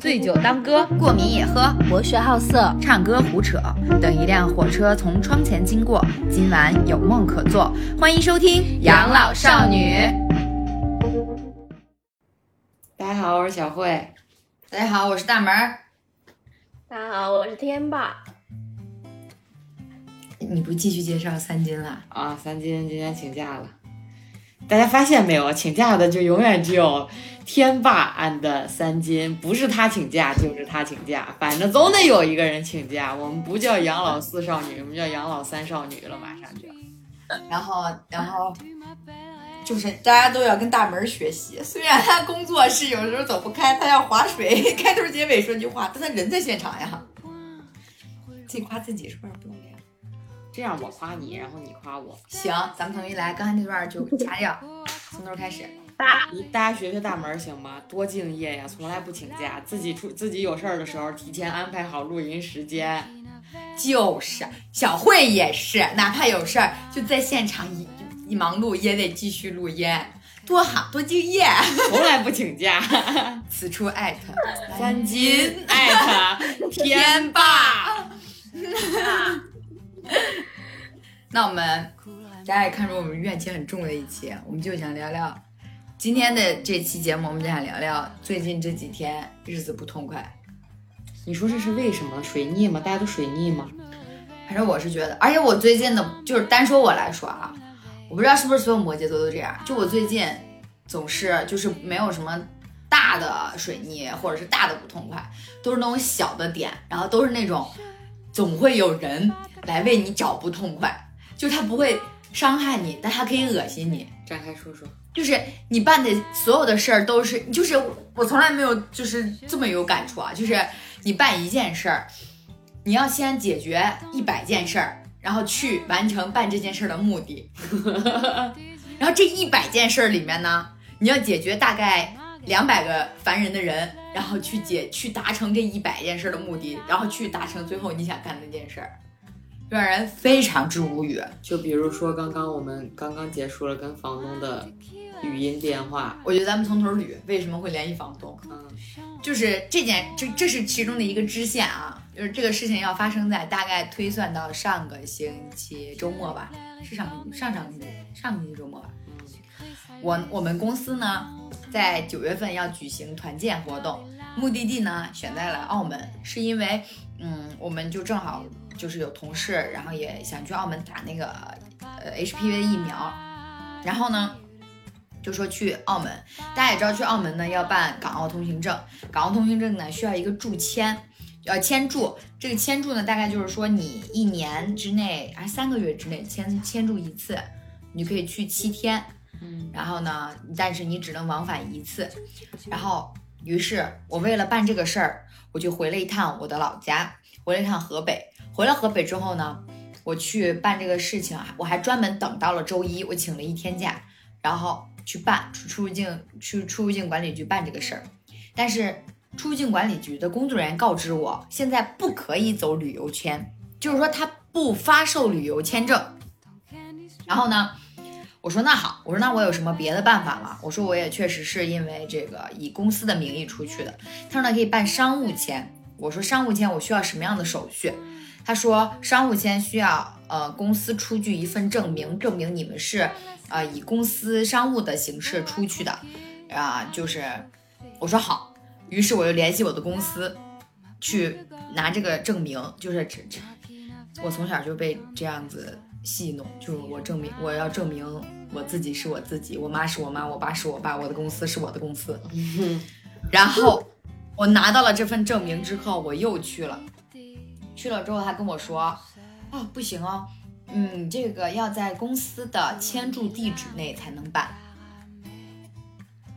醉酒当歌，过敏也喝，博学好色，唱歌胡扯。等一辆火车从窗前经过，今晚有梦可做。欢迎收听《养老少女》。大家好，我是小慧。大家好，我是大门儿。大家好，我是天霸。你不继续介绍三金了？啊，三金今天请假了。大家发现没有，请假的就永远只有天霸 and 三金，不是他请假就是他请假，反正总得有一个人请假。我们不叫养老四少女，我们叫养老三少女了，马上就。然后，然后就是大家都要跟大门学习。虽然他工作是有时候走不开，他要划水，开头结尾说句话，但他人在现场呀。自己夸自己是不是不用？这样我夸你，然后你夸我。行，咱们重新来，刚才那段就掐掉，从头开始。你大家学学大门行吗？多敬业呀，从来不请假，自己出自己有事儿的时候提前安排好录音时间。就是小慧也是，哪怕有事儿就在现场一一忙碌，也得继续录音，多好，多敬业。从来不请假。此处艾特 三金艾特 天霸。那我们大家也看出我们怨气很重的一期，我们就想聊聊今天的这期节目，我们就想聊聊最近这几天日子不痛快。你说这是为什么？水逆吗？大家都水逆吗？反正我是觉得，而且我最近的，就是单说我来说啊，我不知道是不是所有摩羯座都这样，就我最近总是就是没有什么大的水逆或者是大的不痛快，都是那种小的点，然后都是那种总会有人来为你找不痛快，就是他不会伤害你，但他可以恶心你。展开说说。就是你办的所有的事儿都是，就是我从来没有就是这么有感触啊！就是你办一件事儿，你要先解决一百件事儿，然后去完成办这件事儿的目的。然后这一百件事儿里面呢，你要解决大概两百个烦人的人，然后去解去达成这一百件事儿的目的，然后去达成最后你想干的那件事儿，让人非常之无语。就比如说刚刚我们刚刚结束了跟房东的语音电话，我觉得咱们从头捋，为什么会联系房东？嗯，就是这件，这这是其中的一个支线啊，就是这个事情要发生在大概推算到上个星期周末吧，是上个上上个星期上个星期周末吧。我我们公司呢，在九月份要举行团建活动，目的地呢选在了澳门，是因为嗯，我们就正好就是有同事，然后也想去澳门打那个呃 HPV 疫苗，然后呢。就说去澳门，大家也知道去澳门呢要办港澳通行证，港澳通行证呢需要一个注签，要签注。这个签注呢大概就是说你一年之内还三个月之内签签注一次，你可以去七天，嗯，然后呢，但是你只能往返一次。然后，于是我为了办这个事儿，我就回了一趟我的老家，回了一趟河北。回了河北之后呢，我去办这个事情，我还专门等到了周一，我请了一天假，然后。去办出出入境去出入境管理局办这个事儿，但是出入境管理局的工作人员告知我，现在不可以走旅游签，就是说他不发售旅游签证。然后呢，我说那好，我说那我有什么别的办法吗？我说我也确实是因为这个以公司的名义出去的。他说呢可以办商务签。我说商务签我需要什么样的手续？他说商务签需要呃公司出具一份证明，证明你们是。呃，以公司商务的形式出去的，啊，就是我说好，于是我就联系我的公司去拿这个证明，就是这这，我从小就被这样子戏弄，就是我证明我要证明我自己是我自己，我妈是我妈，我爸是我爸，我的公司是我的公司。然后我拿到了这份证明之后，我又去了，去了之后他跟我说，啊，不行哦。嗯，这个要在公司的签注地址内才能办。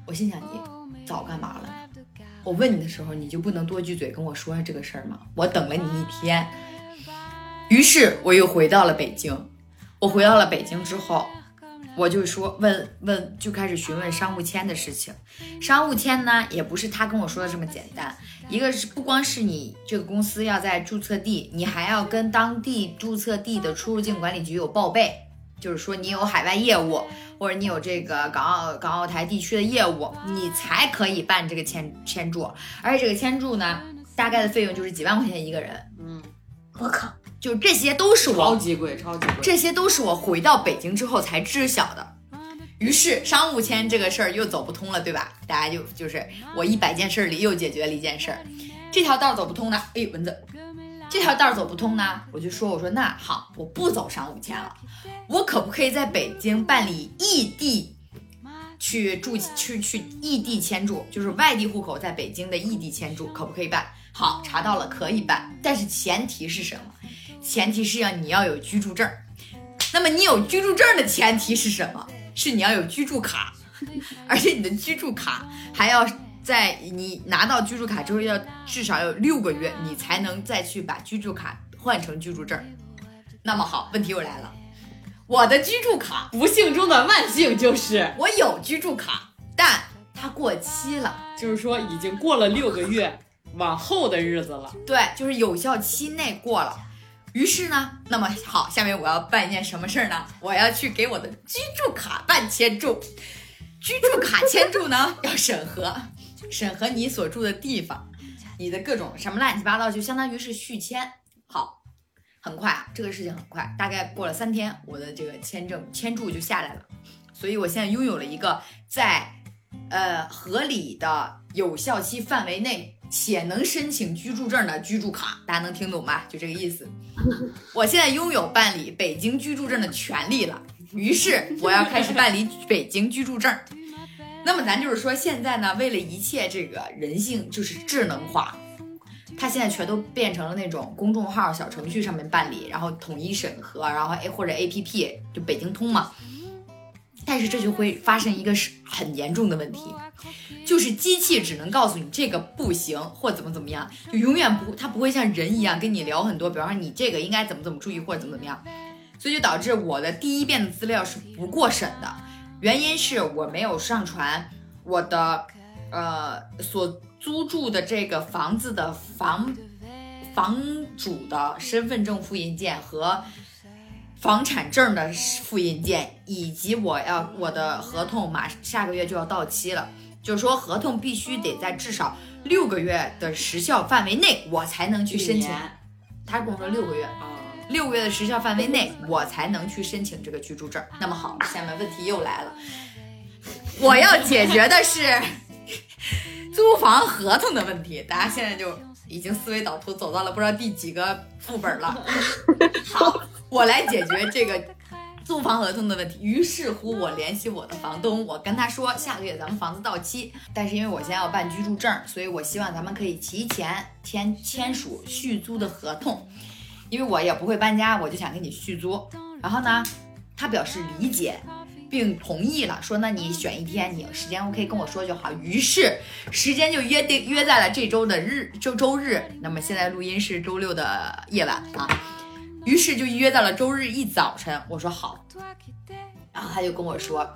我心想，你早干嘛了？我问你的时候，你就不能多句嘴跟我说下这个事儿吗？我等了你一天，于是我又回到了北京。我回到了北京之后。我就说问问就开始询问商务签的事情，商务签呢也不是他跟我说的这么简单，一个是不光是你这个公司要在注册地，你还要跟当地注册地的出入境管理局有报备，就是说你有海外业务，或者你有这个港澳港澳台地区的业务，你才可以办这个签签注。而且这个签注呢，大概的费用就是几万块钱一个人。嗯，我靠，就这些都是我，超级贵，超级贵。这些都是我回到北京之后才知晓的。于是商务签这个事儿又走不通了，对吧？大家就就是我一百件事儿里又解决了一件事儿，这条道儿走不通呢，哎，蚊子，这条道儿走不通呢，我就说我说那好，我不走商务签了，我可不可以在北京办理异地去住去去异地签注，就是外地户口在北京的异地签注，可不可以办？好，查到了可以办，但是前提是什么？前提是要你要有居住证儿。那么你有居住证儿的前提是什么？是你要有居住卡，而且你的居住卡还要在你拿到居住卡之后要至少有六个月，你才能再去把居住卡换成居住证儿。那么好，问题又来了，我的居住卡不幸中的万幸就是，我有居住卡，但它过期了。就是说已经过了六个月往后的日子了。对，就是有效期内过了。于是呢，那么好，下面我要办一件什么事儿呢？我要去给我的居住卡办签注。居住卡签注呢 要审核，审核你所住的地方，你的各种什么乱七八糟，就相当于是续签。好，很快啊，这个事情很快，大概过了三天，我的这个签证签注就下来了。所以我现在拥有了一个在呃合理的有效期范围内且能申请居住证的居住卡，大家能听懂吧？就这个意思。我现在拥有办理北京居住证的权利了，于是我要开始办理北京居住证。那么咱就是说，现在呢，为了一切这个人性就是智能化，它现在全都变成了那种公众号、小程序上面办理，然后统一审核，然后 A 或者 APP 就北京通嘛。但是这就会发生一个是很严重的问题，就是机器只能告诉你这个不行或怎么怎么样，就永远不它不会像人一样跟你聊很多，比方说你这个应该怎么怎么注意或者怎么怎么样，所以就导致我的第一遍的资料是不过审的，原因是我没有上传我的呃所租住的这个房子的房房主的身份证复印件和房产证的复印件，以及我要我的合同马下个月就要到期了，就是说合同必须得在至少六个月的时效范围内，我才能去申请。他跟我说六个月，啊，六个月的时效范围内，我才能去申请这个居住证。那么好，下面问题又来了，我要解决的是租房合同的问题。大家现在就已经思维导图走到了不知道第几个副本了。好，我来解决这个租房合同的问题。于是乎，我联系我的房东，我跟他说，下个月咱们房子到期，但是因为我现在要办居住证，所以我希望咱们可以提前签签署续租的合同。因为我也不会搬家，我就想跟你续租。然后呢，他表示理解，并同意了，说那你选一天，你有时间 OK 跟我说就好。于是时间就约定约在了这周的日周周日。那么现在录音是周六的夜晚啊，于是就约到了周日一早晨。我说好，然后他就跟我说。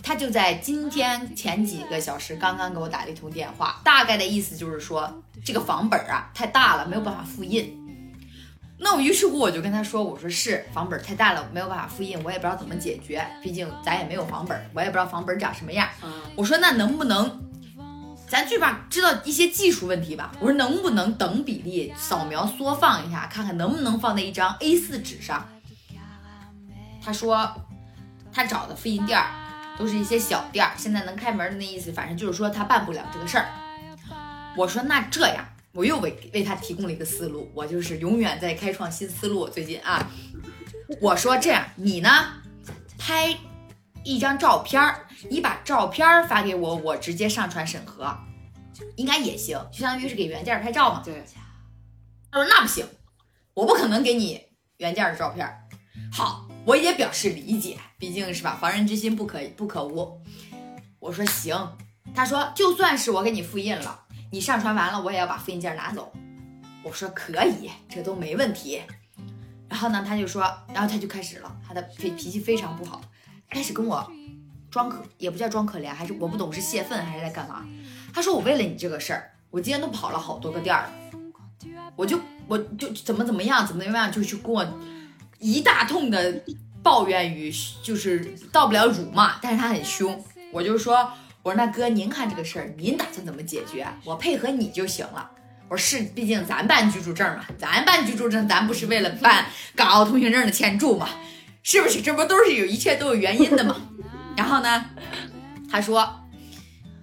他就在今天前几个小时刚刚给我打了一通电话，大概的意思就是说这个房本啊太大了，没有办法复印。那我于是乎我就跟他说，我说是房本太大了，没有办法复印，我也不知道怎么解决，毕竟咱也没有房本，我也不知道房本长什么样。嗯我说那能不能，咱最起码知道一些技术问题吧？我说能不能等比例扫描缩放一下，看看能不能放在一张 A4 纸上？他说他找的复印店儿都是一些小店儿，现在能开门的那意思，反正就是说他办不了这个事儿。我说那这样，我又为为他提供了一个思路，我就是永远在开创新思路。最近啊，我说这样，你呢拍一张照片儿，你把照片发给我，我直接上传审核，应该也行，就相当于是给原件拍照嘛。对，他说那不行，我不可能给你原件的照片。好，我也表示理解，毕竟是吧，防人之心不可不可无。我说行，他说就算是我给你复印了，你上传完了，我也要把复印件拿走。我说可以，这都没问题。然后呢，他就说，然后他就开始了，他的脾脾气非常不好，开始跟我装可也不叫装可怜，还是我不懂是泄愤还是在干嘛。他说我为了你这个事儿，我今天都跑了好多个店儿了，我就我就怎么怎么样，怎么怎么样，就去跟我一大通的抱怨与就是到不了辱骂，但是他很凶。我就说，我说那哥，您看这个事儿，您打算怎么解决？我配合你就行了。我说是，毕竟咱办居住证嘛，咱办居住证，咱不是为了办港澳通行证的签注嘛，是不是？这不都是有一切都有原因的嘛。然后呢，他说，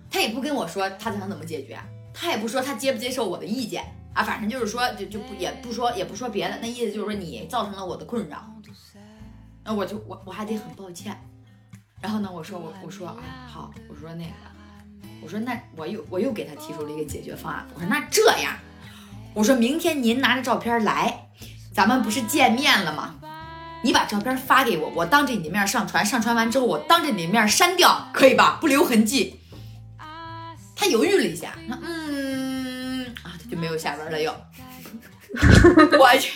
他也不跟我说他想怎么解决，他也不说他接不接受我的意见啊，反正就是说就就不也不说也不说别的，那意思就是说你造成了我的困扰，那我就我我还得很抱歉。然后呢，我说我我说啊好，我说那个，我说那我又我又给他提出了一个解决方案。我说那这样，我说明天您拿着照片来，咱们不是见面了吗？你把照片发给我，我当着你的面上传，上传完之后我当着你的面删掉，可以吧？不留痕迹。他犹豫了一下，嗯啊，他就没有下文了又。我去。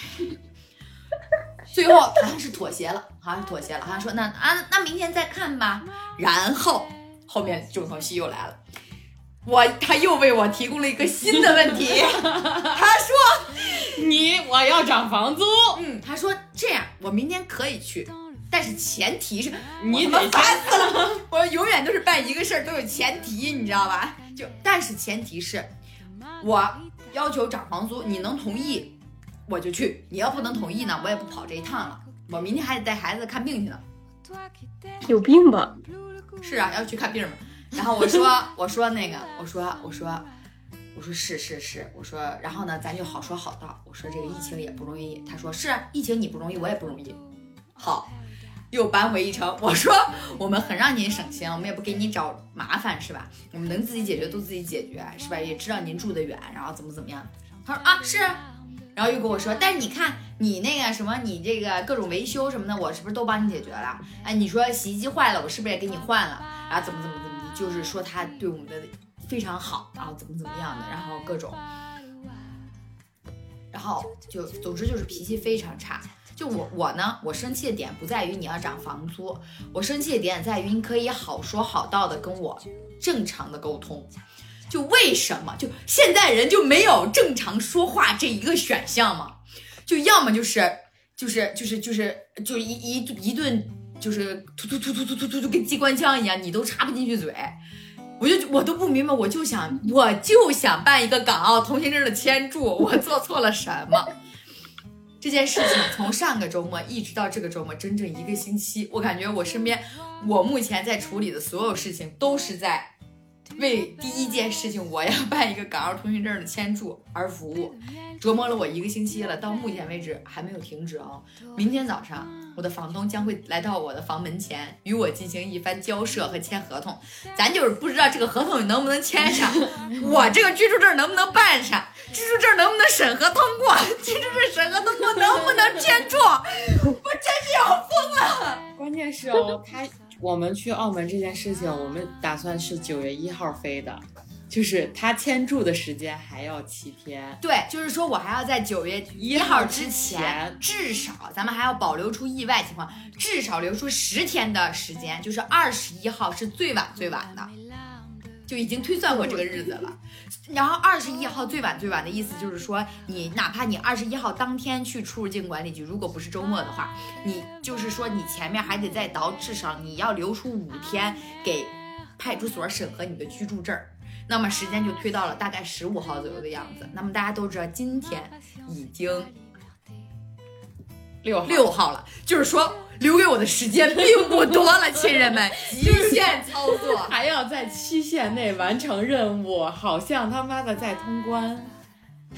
最后好像是妥协了，好像是妥协了，好像说那啊那明天再看吧。然后后面重头戏又来了，我他又为我提供了一个新的问题，他说你我要涨房租，嗯，他说这样我明天可以去，但是前提是你得烦死了，我永远都是办一个事儿都有前提，你知道吧？就但是前提是我要求涨房租，你能同意？我就去，你要不能同意呢，我也不跑这一趟了。我明天还得带孩子看病去呢。有病吧？是啊，要去看病嘛。然后我说，我说那个，我说，我说，我说是是是，我说，然后呢，咱就好说好道。我说这个疫情也不容易。他说是，疫情你不容易，我也不容易。好，又扳回一城。我说我们很让您省心，我们也不给你找麻烦，是吧？我们能自己解决都自己解决，是吧？也知道您住得远，然后怎么怎么样。他说啊，是。然后又跟我说，但是你看你那个什么，你这个各种维修什么的，我是不是都帮你解决了？哎，你说洗衣机坏了，我是不是也给你换了？然后怎么怎么怎么，就是说他对我们的非常好，然后怎么怎么样的，然后各种，然后就总之就是脾气非常差。就我我呢，我生气的点不在于你要涨房租，我生气的点在于你可以好说好道的跟我正常的沟通。就为什么就现在人就没有正常说话这一个选项吗？就要么就是就是就是就是就一一一顿就是突突突突突突突突跟机关枪一样，你都插不进去嘴。我就我都不明白，我就想我就想办一个港澳通行证的签注，我做错了什么？这件事情从上个周末一直到这个周末，整整一个星期，我感觉我身边我目前在处理的所有事情都是在。为第一件事情，我要办一个港澳通行证的签注而服务，折磨了我一个星期了，到目前为止还没有停止哦。明天早上，我的房东将会来到我的房门前，与我进行一番交涉和签合同。咱就是不知道这个合同能不能签上，我这个居住证能不能办上，居住证能不能审核通过，居住证审核通过能不能签注，我真是要疯了。关键是哦，他。我们去澳门这件事情，我们打算是九月一号飞的，就是他签注的时间还要七天。对，就是说我还要在九月一号之前，至少咱们还要保留出意外情况，至少留出十天的时间，就是二十一号是最晚最晚的。就已经推算过这个日子了，然后二十一号最晚最晚的意思就是说，你哪怕你二十一号当天去出入境管理局，如果不是周末的话，你就是说你前面还得再倒，至少你要留出五天给派出所审核你的居住证儿，那么时间就推到了大概十五号左右的样子。那么大家都知道，今天已经六六号了，就是说。留给我的时间并不多了，亲人们，极限操作还要在期限内完成任务，好像他妈的在通关。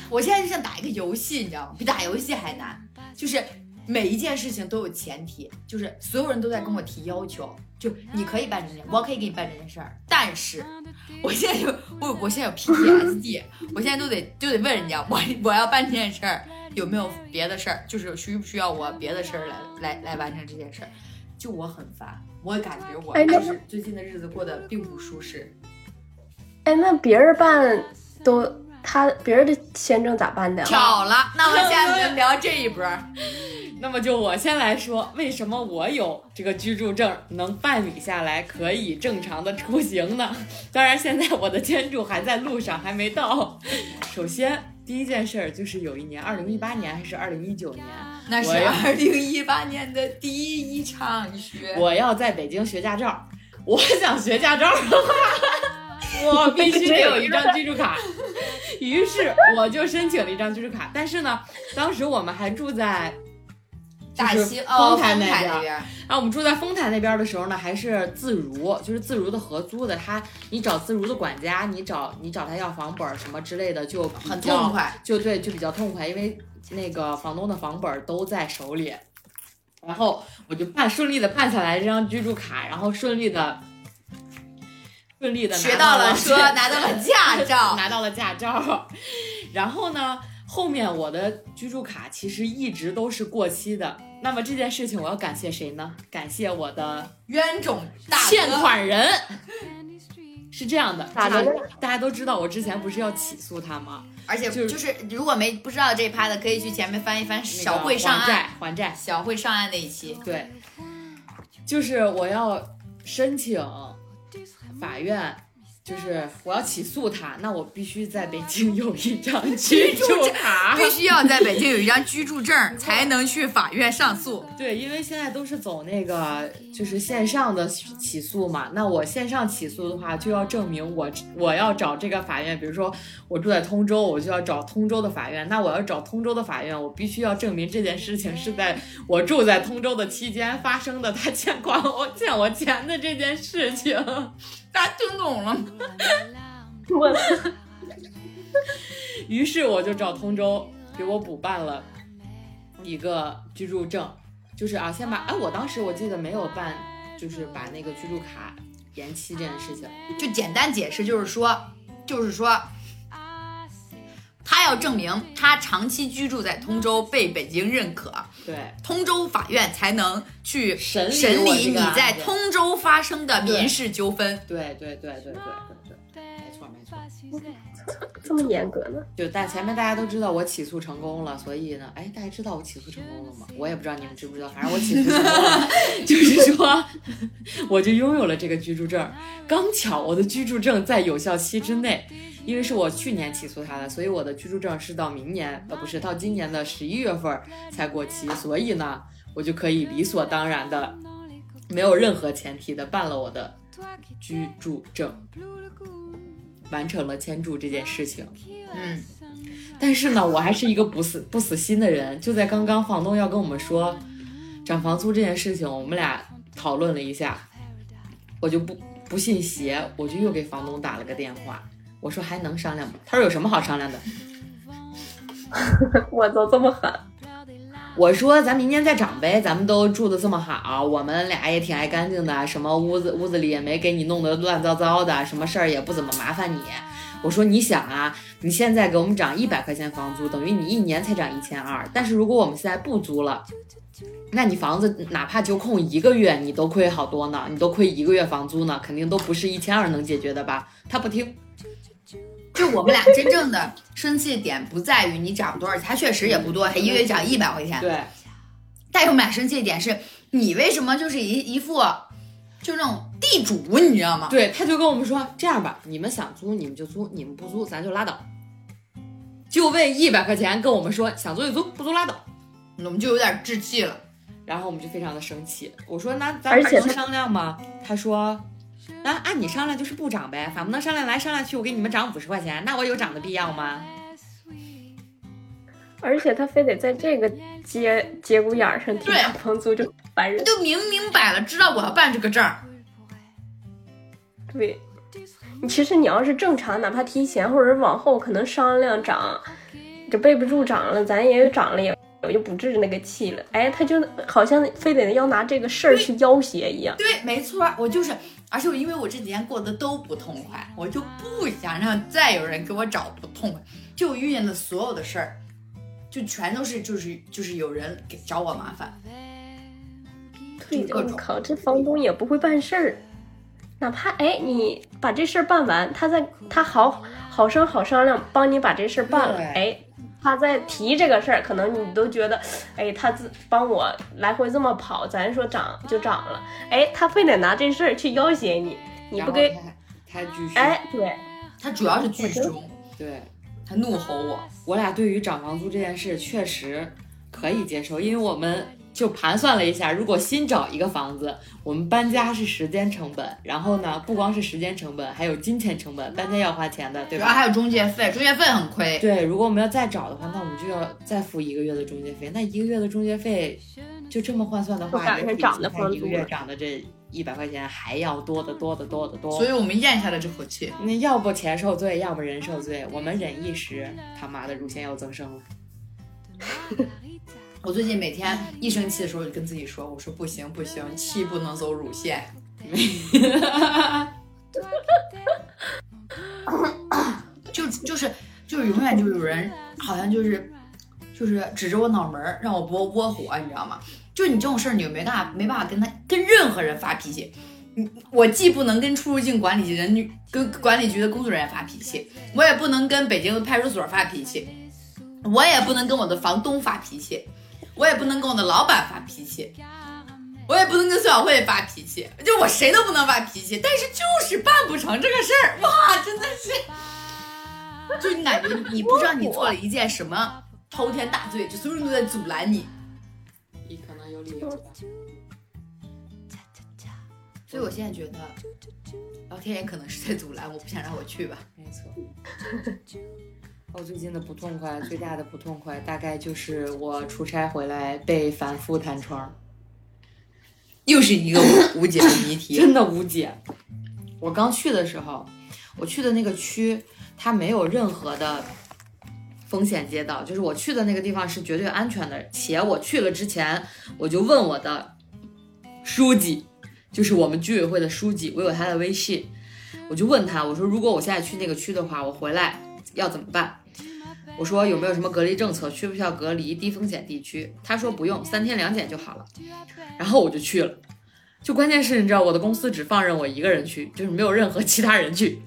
我现在就像打一个游戏，你知道吗？比打游戏还难，就是每一件事情都有前提，就是所有人都在跟我提要求，就你可以办这件，我可以给你办这件事儿，但是我现在就我我现在有 PTSD，我现在都得就得问人家，我 我要办这件事儿。有没有别的事儿？就是需不需要我别的事儿来来来完成这件事儿？就我很烦，我感觉我就是最近的日子过得并不舒适。哎，那别人办都他别人的签证咋办的？巧了，那我们现在聊这一波。那么就我先来说，为什么我有这个居住证能办理下来，可以正常的出行呢？当然，现在我的签注还在路上，还没到。首先。第一件事儿就是有一年，二零一八年还是二零一九年，那是二零一八年的第一场雪。我要在北京学驾照。我想学驾照的话，我必须得有一张居住卡。于是我就申请了一张居住卡，但是呢，当时我们还住在大就是西哦，丰台那边然后我们住在丰台那边的时候呢，还是自如，就是自如的合租的。他你找自如的管家，你找你找他要房本什么之类的，就很痛快。就对，就比较痛快，因为那个房东的房本都在手里。然后我就办顺利的办下来这张居住卡，然后顺利的顺利的学到了车，车，拿到了驾照。拿到了驾照。然后呢，后面我的居住卡其实一直都是过期的。那么这件事情我要感谢谁呢？感谢我的冤种大欠款人。是这样的，大家大家都知道，我之前不是要起诉他吗？而且就就是是如果没不知道这一趴的，可以去前面翻一翻那个小慧上还债岸，还债，小慧上岸那一期。对，就是我要申请法院，就是我要起诉他，那我必须在北京有一张居住卡。必须要在北京有一张居住证，才能去法院上诉。对，因为现在都是走那个就是线上的起诉嘛，那我线上起诉的话，就要证明我我要找这个法院，比如说我住在通州，我就要找通州的法院。那我要找通州的法院，我必须要证明这件事情是在我住在通州的期间发生的，他欠款我欠我钱的这件事情。大家听懂了吗？我 于是我就找通州给我补办了一个居住证，就是啊，先把哎，我当时我记得没有办，就是把那个居住卡延期这件事情。就简单解释，就是说，就是说，他要证明他长期居住在通州，被北京认可，对通州法院才能去审理审理你在通州发生的民事纠纷。对对对对对对对，没错没错。这么严格呢？就大前面大家都知道我起诉成功了，所以呢，哎，大家知道我起诉成功了吗？我也不知道你们知不知道，反正我起诉成功了，就是说我就拥有了这个居住证。刚巧我的居住证在有效期之内，因为是我去年起诉他的，所以我的居住证是到明年呃不是到今年的十一月份才过期，所以呢，我就可以理所当然的，没有任何前提的办了我的居住证，完成了签注这件事情。嗯，但是呢，我还是一个不死不死心的人。就在刚刚，房东要跟我们说涨房租这件事情，我们俩讨论了一下，我就不不信邪，我就又给房东打了个电话，我说还能商量吗？他说有什么好商量的？我都这么狠，我说咱明年再涨呗，咱们都住的这么好，我们俩也挺爱干净的，什么屋子屋子里也没给你弄得乱糟糟的，什么事儿也不怎么麻烦你。我说你想啊，你现在给我们涨一百块钱房租，等于你一年才涨一千二。但是如果我们现在不租了，那你房子哪怕就空一个月，你都亏好多呢，你都亏一个月房租呢，肯定都不是一千二能解决的吧？他不听，就我们俩真正的生气点不在于你涨多少钱，他确实也不多，他一个月涨一百块钱。对，但是我们俩生气的点是你为什么就是一一副就那种地主，你知道吗？对，他就跟我们说这样吧，你们想租你们就租，你们不租咱就拉倒。就为一百块钱跟我们说想租就租，不租拉倒。我们就有点置气了。然后我们就非常的生气。我说那咱还能商量吗？他说，那按你商量就是不涨呗，反不能商量来商量去，我给你们涨五十块钱，那我有涨的必要吗？而且他非得在这个节节骨眼儿上提对涨房租，就烦人。就明明摆了，知道我要办这个证儿，对，你其实你要是正常，哪怕提前或者是往后，可能商量涨，这备不住涨了，咱也涨了也。我就不治那个气了，哎，他就好像非得要拿这个事儿去要挟一样。对，没错，我就是，而且我因为我这几天过得都不痛快，我就不想让再有人给我找不痛快，就我遇见的所有的事儿，就全都是就是就是有人给找我麻烦，我靠，这房东也不会办事儿，哪怕哎你把这事儿办完，他再他好好声好商量帮你把这事儿办了，对哎，他在提这个事儿，可能你都觉得，哎，他自帮我来回这么跑，咱说涨就涨了，哎，他非得拿这事儿去要挟你，你不给，他他继续，哎，对，他主要是剧中，对。他怒吼我，我俩对于涨房租这件事确实可以接受，因为我们就盘算了一下，如果新找一个房子，我们搬家是时间成本，然后呢，不光是时间成本，还有金钱成本，搬家要花钱的，对吧？主要还有中介费，中介费很亏。对，如果我们要再找的话，那我们就要再付一个月的中介费。那一个月的中介费，就这么换算的话，涨的比一个月涨的这一百块钱还要多得多得多得多。所以我们咽下了这口气。那要不钱受罪，要不人受罪。我们忍一时，他妈的乳腺又增生了。我最近每天一生气的时候，就跟自己说：“我说不行不行，气不能走乳腺。”就就是就是永远就有人好像就是就是指着我脑门让我窝窝火，你知道吗？就你这种事儿，你就没办法没办法跟他跟任何人发脾气。你我既不能跟出入境管理局人跟管理局的工作人员发脾气，我也不能跟北京的派出所发脾气，我也不能跟我的房东发脾气，我也不能跟我的老板发脾气，我也不能跟孙晓慧发脾气，就我谁都不能发脾气，但是就是办不成这个事儿，哇，真的是，就你感觉你不知道你做了一件什么滔天大罪，就所有人都在阻拦你，你可能有理由吧。所以我现在觉得老天爷可能是在阻拦我，不想让我去吧。没错。我最近的不痛快，最大的不痛快，大概就是我出差回来被反复弹窗，又是一个无无解的谜题。真的无解。我刚去的时候，我去的那个区，它没有任何的风险街道，就是我去的那个地方是绝对安全的。且我去了之前，我就问我的书记，就是我们居委会的书记，我有他的微信，我就问他，我说如果我现在去那个区的话，我回来要怎么办？我说有没有什么隔离政策，需不需要隔离低风险地区？他说不用，三天两检就好了。然后我就去了，就关键是你知道我的公司只放任我一个人去，就是没有任何其他人去。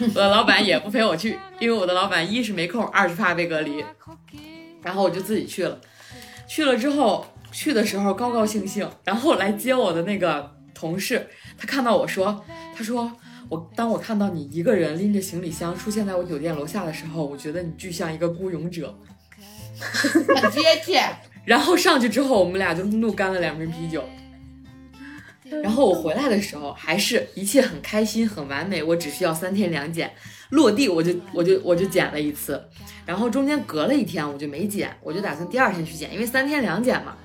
我的老板也不陪我去，因为我的老板一是没空，二是怕被隔离。然后我就自己去了，去了之后去的时候高高兴兴，然后来接我的那个同事，他看到我说，他说我当我看到你一个人拎着行李箱出现在我酒店楼下的时候，我觉得你巨像一个孤勇者。很接切。然后上去之后，我们俩就怒干了两瓶啤酒。然后我回来的时候，还是一切很开心、很完美。我只需要三天两检，落地我就我就我就检了一次，然后中间隔了一天我就没检，我就打算第二天去检，因为三天两检嘛。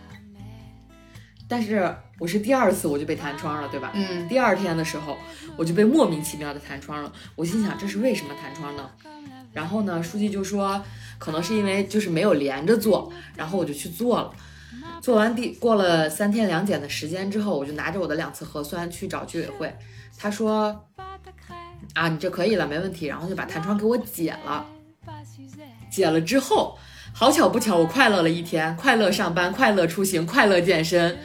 但是我是第二次我就被弹窗了，对吧？嗯，第二天的时候，我就被莫名其妙的弹窗了。我心想，这是为什么弹窗呢？然后呢，书记就说，可能是因为就是没有连着做，然后我就去做了。做完第过了三天两检的时间之后，我就拿着我的两次核酸去找居委会，他说，啊，你这可以了，没问题。然后就把弹窗给我解了。解了之后，好巧不巧，我快乐了一天，快乐上班，快乐出行，快乐健身。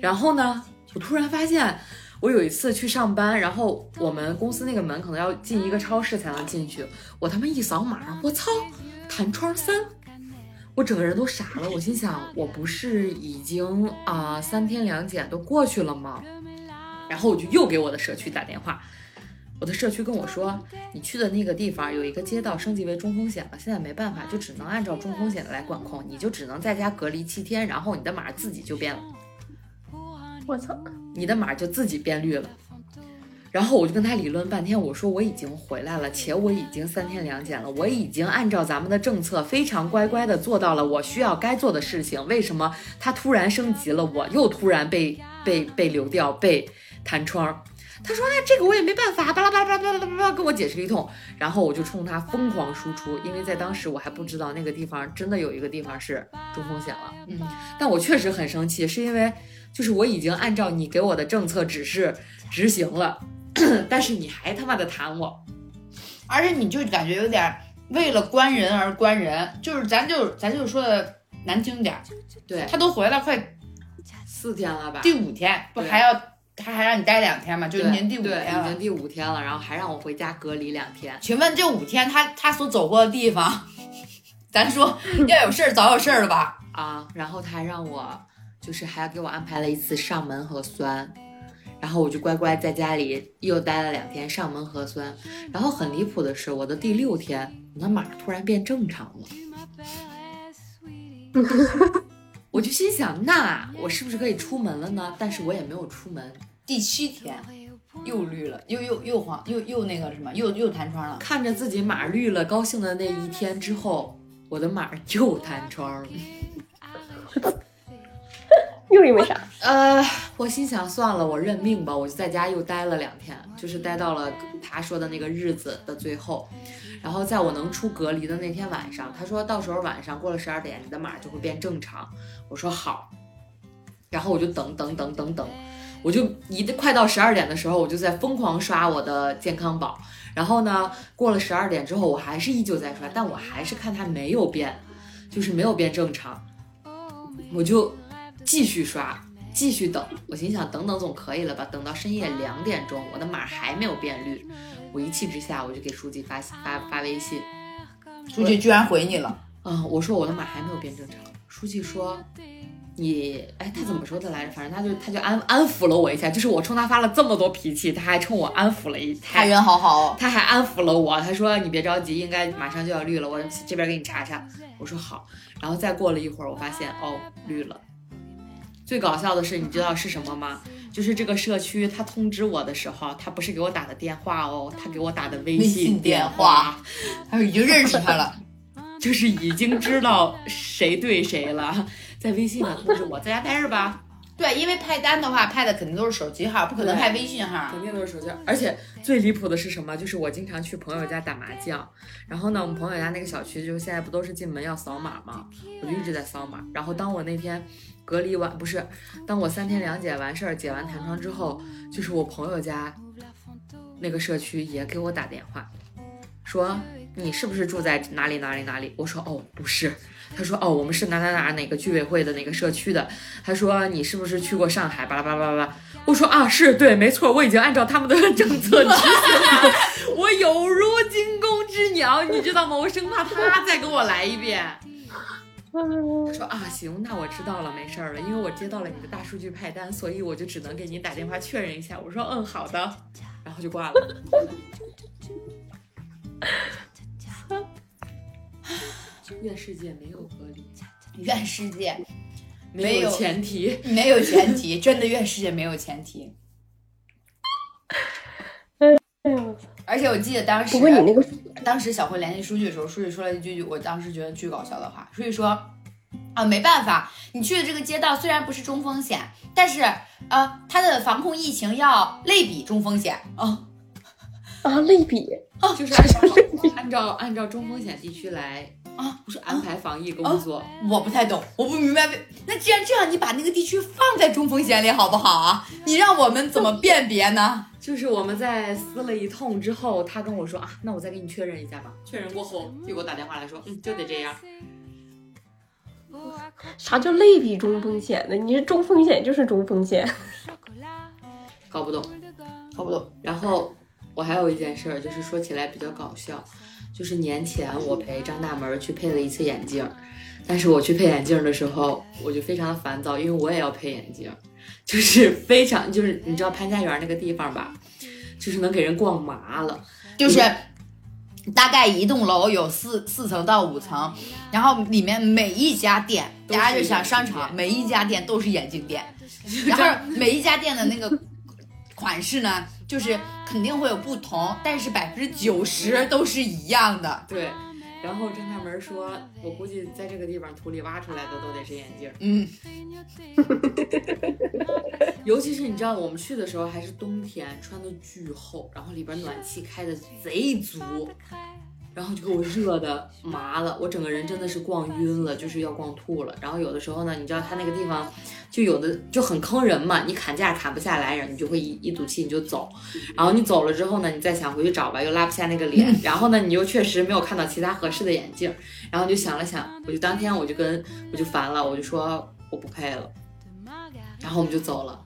然后呢，我突然发现，我有一次去上班，然后我们公司那个门可能要进一个超市才能进去，我他妈一扫码，我操，弹窗三，我整个人都傻了。我心想，我不是已经啊、三天两检都过去了吗？然后我就又给我的社区打电话。我的社区跟我说，你去的那个地方有一个街道升级为中风险了，现在没办法，就只能按照中风险来管控，你就只能在家隔离七天，然后你的码自己就变了。我操，你的码就自己变绿了。然后我就跟他理论半天，我说我已经回来了，且我已经三天两检了，我已经按照咱们的政策非常乖乖的做到了我需要该做的事情，为什么他突然升级了，我又突然被被被流掉，被弹窗？他说：“那这个我也没办法，巴拉巴拉巴拉巴拉巴拉，跟我解释了一通。然后我就冲他疯狂输出，因为在当时我还不知道那个地方真的有一个地方是中风险了。嗯，但我确实很生气，是因为就是我已经按照你给我的政策指示执行了，但是你还他妈的弹我。而且你就感觉有点为了关人而关人，就是咱就咱就说的难听点儿，对，他都回来快四天了吧？第五天，不还要他还让你待两天嘛？就对您第五天了已经。第五天了，然后还让我回家隔离两天。请问这五天他他所走过的地方，咱说要有事儿早有事儿了吧？啊，然后他还让我，就是还要给我安排了一次上门核酸，然后我就乖乖在家里又待了两天上门核酸，然后很离谱的是，我的第六天，我的码突然变正常了，我就心想，那我是不是可以出门了呢？但是我也没有出门。第七天又绿了，又又又黄，又又那个什么，又又弹窗了。看着自己码绿了，高兴的那一天之后，我的码又弹窗了。又因为啥？呃，我心想算了，我认命吧，我就在家又待了两天，就是待到了他说的那个日子的最后。然后在我能出隔离的那天晚上，他说到时候晚上过了十二点，你的码就会变正常。我说好。然后我就等等等等等，我就一快到十二点的时候，我就在疯狂刷我的健康宝。然后呢，过了十二点之后，我还是依旧在刷，但我还是看它没有变，就是没有变正常，我就。继续刷，继续等。我心想，等等总可以了吧？等到深夜两点钟，我的码还没有变绿。我一气之下，我就给书记发发发微信，书记居然回你了。嗯，我说我的码还没有变正常。书记说，你哎，他怎么说的来着？反正他就他就安安抚了我一下。就是我冲他发了这么多脾气，他还冲我安抚了一。他人好好，他还安抚了我。他说你别着急，应该马上就要绿了。我这边给你查查。我说好。然后再过了一会儿，我发现哦，绿了。最搞笑的是，你知道是什么吗？就是这个社区他通知我的时候，他不是给我打的电话哦，他给我打的微信电话，他已经认识他了，就是已经知道谁对谁了，在微信上通知我在家待着吧。对，因为派单的话，派的肯定都是手机号，不可能派微信号，肯定都是手机号。而且最离谱的是什么？就是我经常去朋友家打麻将，然后呢，我们朋友家那个小区就是现在不都是进门要扫码吗？我就一直在扫码。然后当我那天隔离完，不是，当我三天两检完事儿，解完弹窗之后，就是我朋友家那个社区也给我打电话，说你是不是住在哪里哪里哪里？我说哦，不是。他说：“哦，我们是哪哪哪哪个居委会的哪个社区的。”他说：“你是不是去过上海？”巴拉巴拉巴拉。我说：“啊，是对，没错，我已经按照他们的政策执行了。我有如惊弓之鸟，你知道吗？我生怕他再给我来一遍。”说：“啊，行，那我知道了，没事儿了，因为我接到了你的大数据派单，所以我就只能给你打电话确认一下。”我说：“嗯，好的。”然后就挂了。愿世界没有隔离，愿世界没有前提，没有前提，真的愿世界没有前提。而且我记得当时，不过你那个，当时小慧联系书记的时候，书记说了一句我当时觉得巨搞笑的话。书记说：“啊，没办法，你去的这个街道虽然不是中风险，但是呃，它的防控疫情要类比中风险啊 啊，类比啊，就是按照 按照按照中风险地区来。”啊，不是安排防疫工作，我不太懂，我不明白。那既然这样，你把那个地区放在中风险里好不好啊？你让我们怎么辨别呢？就是我们在撕了一通之后，他跟我说啊，那我再给你确认一下吧。确认过后，又给我打电话来说，嗯，就得这样。啥叫类比中风险呢？你是中风险就是中风险，搞不懂，搞不懂。然后我还有一件事儿，就是说起来比较搞笑。就是年前我陪张大门去配了一次眼镜，但是我去配眼镜的时候，我就非常的烦躁，因为我也要配眼镜，就是非常就是你知道潘家园那个地方吧，就是能给人逛麻了，就是大概一栋楼有四四层到五层，然后里面每一家店，大家就想商场，每一家店都是眼镜店，然后每一家店的那个款式呢。就是肯定会有不同，但是百分之九十都是一样的。对，然后张大门说：“我估计在这个地方土里挖出来的都得是眼镜。”嗯，尤其是你知道，我们去的时候还是冬天，穿的巨厚，然后里边暖气开的贼足。然后就给我热的麻了，我整个人真的是逛晕了，就是要逛吐了。然后有的时候呢，你知道他那个地方就有的就很坑人嘛，你砍价砍不下来，然后你就会一一赌气你就走。然后你走了之后呢，你再想回去找吧，又拉不下那个脸。然后呢，你又确实没有看到其他合适的眼镜。然后就想了想，我就当天我就跟我就烦了，我就说我不配了。然后我们就走了。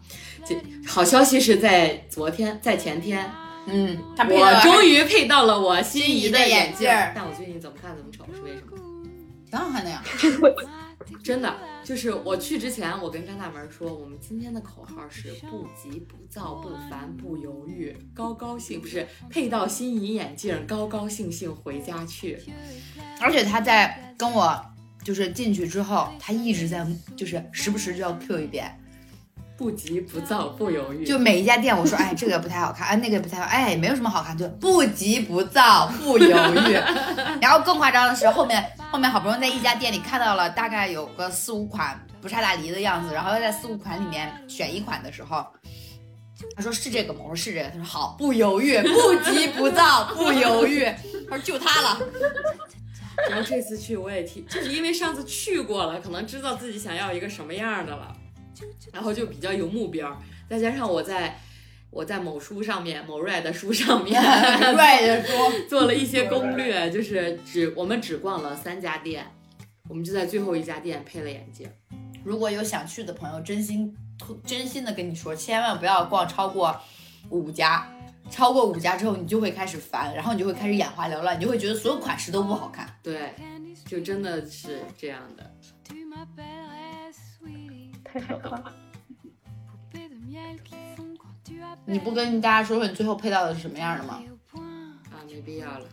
这好消息是在昨天，在前天。嗯，我终于配到了我心仪的眼镜，但我最近怎么看怎么丑，是为什么？挺好看的呀，真的。就是我去之前，我跟张大门说，我们今天的口号是不急不躁不烦不犹豫，高高兴不是配到心仪眼镜，高高兴兴回家去。而且他在跟我。就是进去之后，他一直在，就是时不时就要 Q 一遍，不急不躁不犹豫，就每一家店我说，哎，这个不太好看，哎，那个不太好，哎，没有什么好看，就不急不躁 不犹豫。然后更夸张的是，后面后面好不容易在一家店里看到了大概有个四五款不差大梨的样子，然后要在四五款里面选一款的时候。他说是这个吗？我说是这个。他说好，不犹豫，不急不躁，不犹豫。他说就它了。然后这次去我也提，就是因为上次去过了，可能知道自己想要一个什么样的了，然后就比较有目标。再加上我在我在某书上面，某 Red 的书上面，Red 的书做了一些攻略，就是只我们只逛了三家店，我们就在最后一家店配了眼镜。如果有想去的朋友，真心真心的跟你说，千万不要逛超过五家，超过五家之后，你就会开始烦，然后你就会开始眼花缭乱，你就会觉得所有款式都不好看。对，就真的是这样的。太可怕了！你不跟大家说说你最后配到的是什么样的吗？啊，没必要了。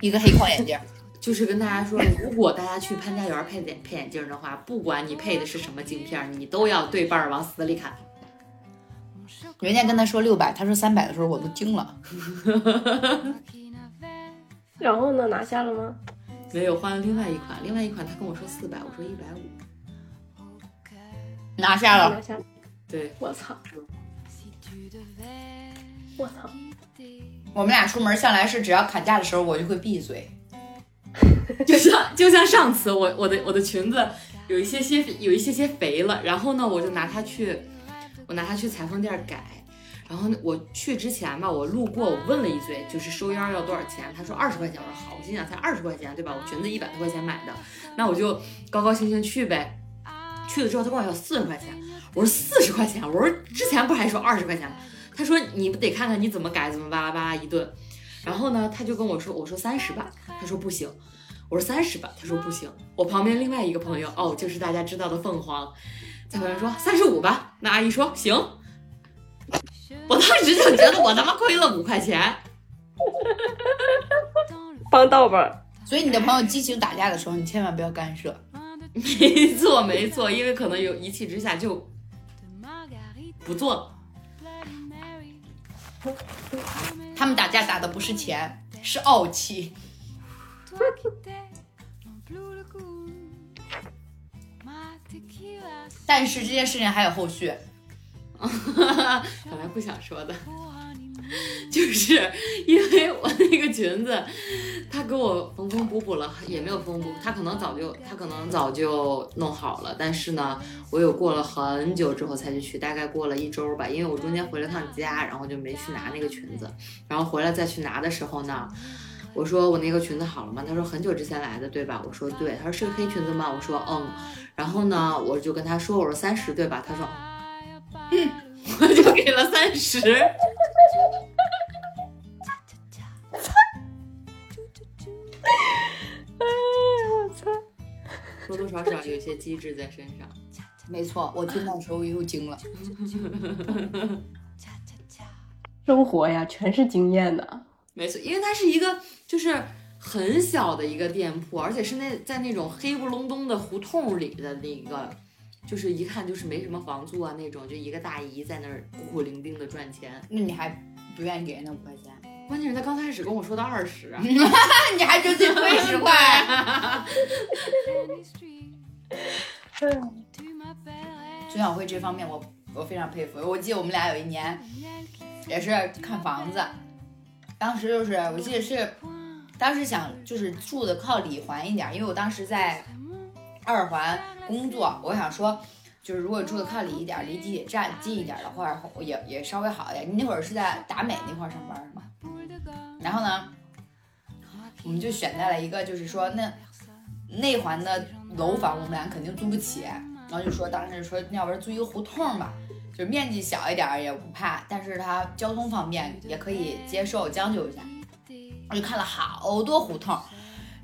一个黑框眼镜。就是跟大家说，如果大家去潘家园配眼配眼镜的话，不管你配的是什么镜片，你都要对半儿往死里砍。人家跟他说六百，他说三百的时候，我都惊了。然后呢，拿下了吗？没有，换了另外一款，另外一款他跟我说四百，我说一百五，拿下了。对，我操！我操！我们俩出门向来是，只要砍价的时候，我就会闭嘴。就像就像上次我我的我的裙子有一些些有一些些肥了，然后呢我就拿它去我拿它去裁缝店改，然后我去之前吧，我路过我问了一嘴，就是收腰要多少钱？他说二十块钱，我说好，我心想才二十块钱对吧？我裙子一百多块钱买的，那我就高高兴兴去呗。去了之后他跟我要四十块钱，我说四十块钱，我说之前不还说二十块钱吗？他说你不得看看你怎么改，怎么巴拉巴拉一顿。然后呢，他就跟我说，我说三十吧，他说不行，我说三十吧，他说不行。我旁边另外一个朋友，哦，就是大家知道的凤凰，在旁边说三十五吧。那阿姨说行，我当时就觉得我他妈亏了五块钱，帮倒吧。所以你的朋友激情打架的时候，你千万不要干涉。没错没错，因为可能有一气之下就不做了。他们打架打的不是钱，是傲气。但是这件事情还有后续，本来不想说的。就是因为我那个裙子，他给我缝缝补补了，也没有缝补，他可能早就他可能早就弄好了，但是呢，我有过了很久之后才去取，大概过了一周吧，因为我中间回了趟家，然后就没去拿那个裙子，然后回来再去拿的时候呢，我说我那个裙子好了吗？他说很久之前来的，对吧？我说对，他说是个黑裙子吗？我说嗯，然后呢，我就跟他说我说三十对吧？他说嗯，我就给了三十。多多少少有一些机智在身上。没错，我听到的时候又惊了。生活呀，全是经验的。没错，因为它是一个就是很小的一个店铺，而且是那在那种黑不隆咚的胡同里的那个，就是一看就是没什么房租啊那种，就一个大姨在那儿孤苦伶仃的赚钱。那你还不愿意给人那五块钱？关键是他刚开始跟我说的二十啊，你还就得亏十块。孙晓慧这方面我我非常佩服。我记得我们俩有一年也是看房子，当时就是我记得是当时想就是住的靠里环一点，因为我当时在二环工作，我想说就是如果住的靠里一点，离地铁站近一点的话，也也稍微好一点。你那会儿是在达美那块上班是吗？然后呢，我们就选在了一个，就是说那内环的楼房，我们俩肯定租不起。然后就说当时说，要不然租一个胡同吧，就是面积小一点也不怕，但是它交通方便也可以接受，将就一下。我就看了好多胡同，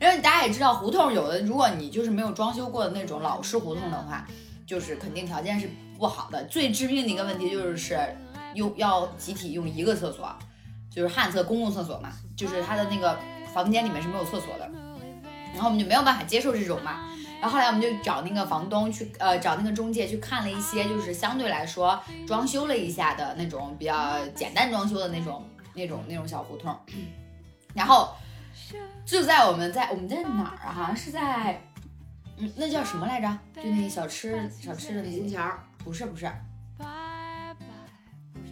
因为大家也知道，胡同有的如果你就是没有装修过的那种老式胡同的话，就是肯定条件是不好的。最致命的一个问题就是用要集体用一个厕所。就是旱厕公共厕所嘛，就是他的那个房间里面是没有厕所的，然后我们就没有办法接受这种嘛，然然后后来我们就找那个房东去，呃，找那个中介去看了一些，就是相对来说装修了一下的那种比较简单装修的那种那种那种小胡同。然后就在我们在我们在哪儿啊？好像是在，嗯，那叫什么来着？就那个小吃小吃的那金桥不是不是，